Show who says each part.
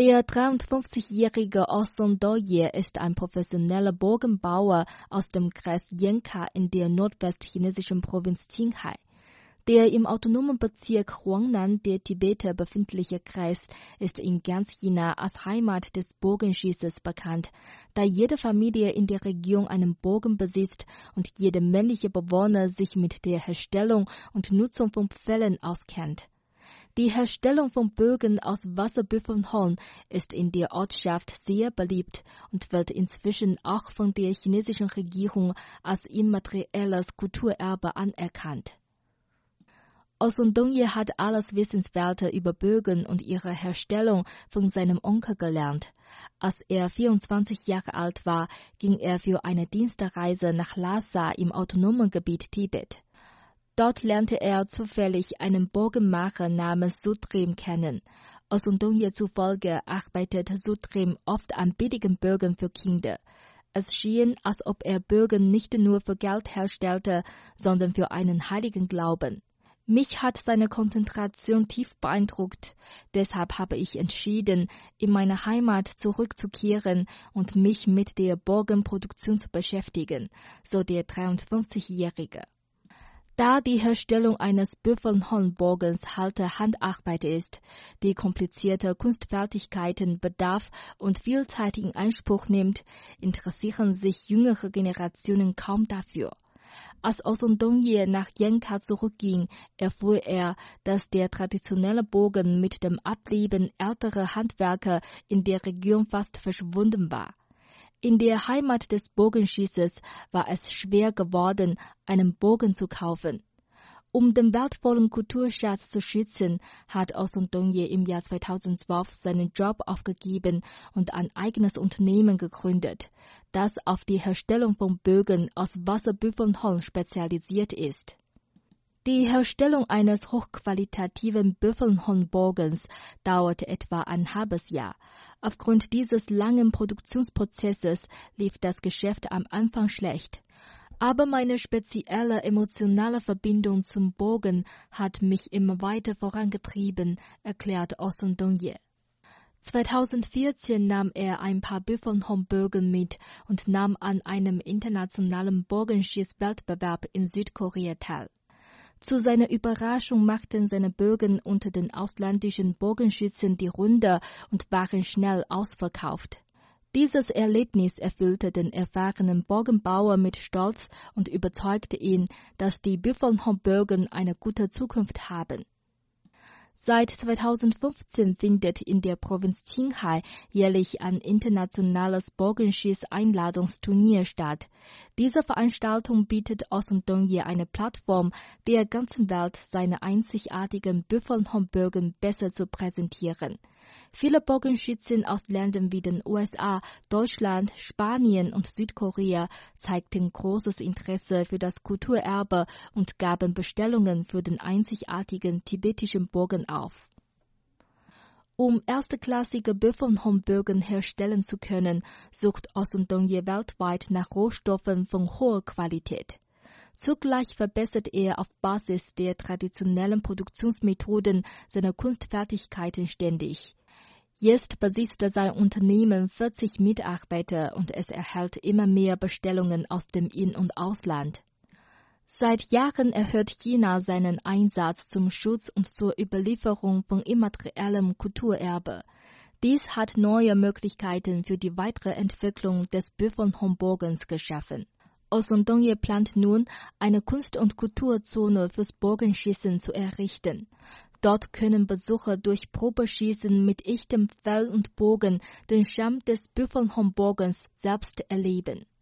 Speaker 1: Der 53-jährige Osson Doye ist ein professioneller Bogenbauer aus dem Kreis Yenka in der nordwestchinesischen Provinz Qinghai. Der im autonomen Bezirk Huangnan der Tibeter befindliche Kreis ist in ganz China als Heimat des Bogenschießes bekannt, da jede Familie in der Region einen Bogen besitzt und jeder männliche Bewohner sich mit der Herstellung und Nutzung von Pfählen auskennt. Die Herstellung von Bögen aus Wasserbüffelhorn ist in der Ortschaft sehr beliebt und wird inzwischen auch von der chinesischen Regierung als immaterielles Kulturerbe anerkannt. Osundonye hat alles Wissenswerte über Bögen und ihre Herstellung von seinem Onkel gelernt. Als er 24 Jahre alt war, ging er für eine Dienstreise nach Lhasa im autonomen Gebiet Tibet. Dort lernte er zufällig einen Bogenmacher namens Sutrim kennen. Osundonye zufolge arbeitet Sutrim oft an billigen Bögen für Kinder. Es schien, als ob er Bögen nicht nur für Geld herstellte, sondern für einen heiligen Glauben. Mich hat seine Konzentration tief beeindruckt. Deshalb habe ich entschieden, in meine Heimat zurückzukehren und mich mit der Bogenproduktion zu beschäftigen, so der 53-Jährige. Da die Herstellung eines Büffelhornbogens halte Handarbeit ist, die komplizierte Kunstfertigkeiten bedarf und viel Zeit in Anspruch nimmt, interessieren sich jüngere Generationen kaum dafür. Als Osundonye nach Yenka zurückging, erfuhr er, dass der traditionelle Bogen mit dem Ableben älterer Handwerker in der Region fast verschwunden war. In der Heimat des Bogenschießes war es schwer geworden, einen Bogen zu kaufen. Um den wertvollen Kulturschatz zu schützen, hat Osundonye im Jahr 2012 seinen Job aufgegeben und ein eigenes Unternehmen gegründet, das auf die Herstellung von Bögen aus Wasserbüffelholz spezialisiert ist. Die Herstellung eines hochqualitativen Büffelhornbogens dauerte etwa ein halbes Jahr. Aufgrund dieses langen Produktionsprozesses lief das Geschäft am Anfang schlecht. Aber meine spezielle emotionale Verbindung zum Bogen hat mich immer weiter vorangetrieben, erklärt Osun Dongye. 2014 nahm er ein paar Büffelhornbögen mit und nahm an einem internationalen Bogenschießwettbewerb in Südkorea teil. Zu seiner Überraschung machten seine Bögen unter den ausländischen Bogenschützen die Runde und waren schnell ausverkauft. Dieses Erlebnis erfüllte den erfahrenen Bogenbauer mit Stolz und überzeugte ihn, dass die Büffelhornbögen eine gute Zukunft haben. Seit 2015 findet in der Provinz Qinghai jährlich ein internationales Bogenschieß-Einladungsturnier statt. Diese Veranstaltung bietet Osundongye eine Plattform, der ganzen Welt seine einzigartigen Büffelhornbögen besser zu präsentieren. Viele Bogenschützen aus Ländern wie den USA, Deutschland, Spanien und Südkorea zeigten großes Interesse für das Kulturerbe und gaben Bestellungen für den einzigartigen tibetischen Bogen auf. Um erstklassige Büffelhornbögen herstellen zu können, sucht Osundongye weltweit nach Rohstoffen von hoher Qualität. Zugleich verbessert er auf Basis der traditionellen Produktionsmethoden seine Kunstfertigkeiten ständig. Jetzt besitzt sein Unternehmen 40 Mitarbeiter und es erhält immer mehr Bestellungen aus dem In- und Ausland. Seit Jahren erhöht China seinen Einsatz zum Schutz und zur Überlieferung von immateriellem Kulturerbe. Dies hat neue Möglichkeiten für die weitere Entwicklung des Büffelhornbogens geschaffen. Osundongye plant nun, eine Kunst- und Kulturzone fürs Bogenschießen zu errichten. Dort können Besucher durch Probeschießen mit echtem Pfeil und Bogen den Charme des Büffelhornbogens selbst erleben.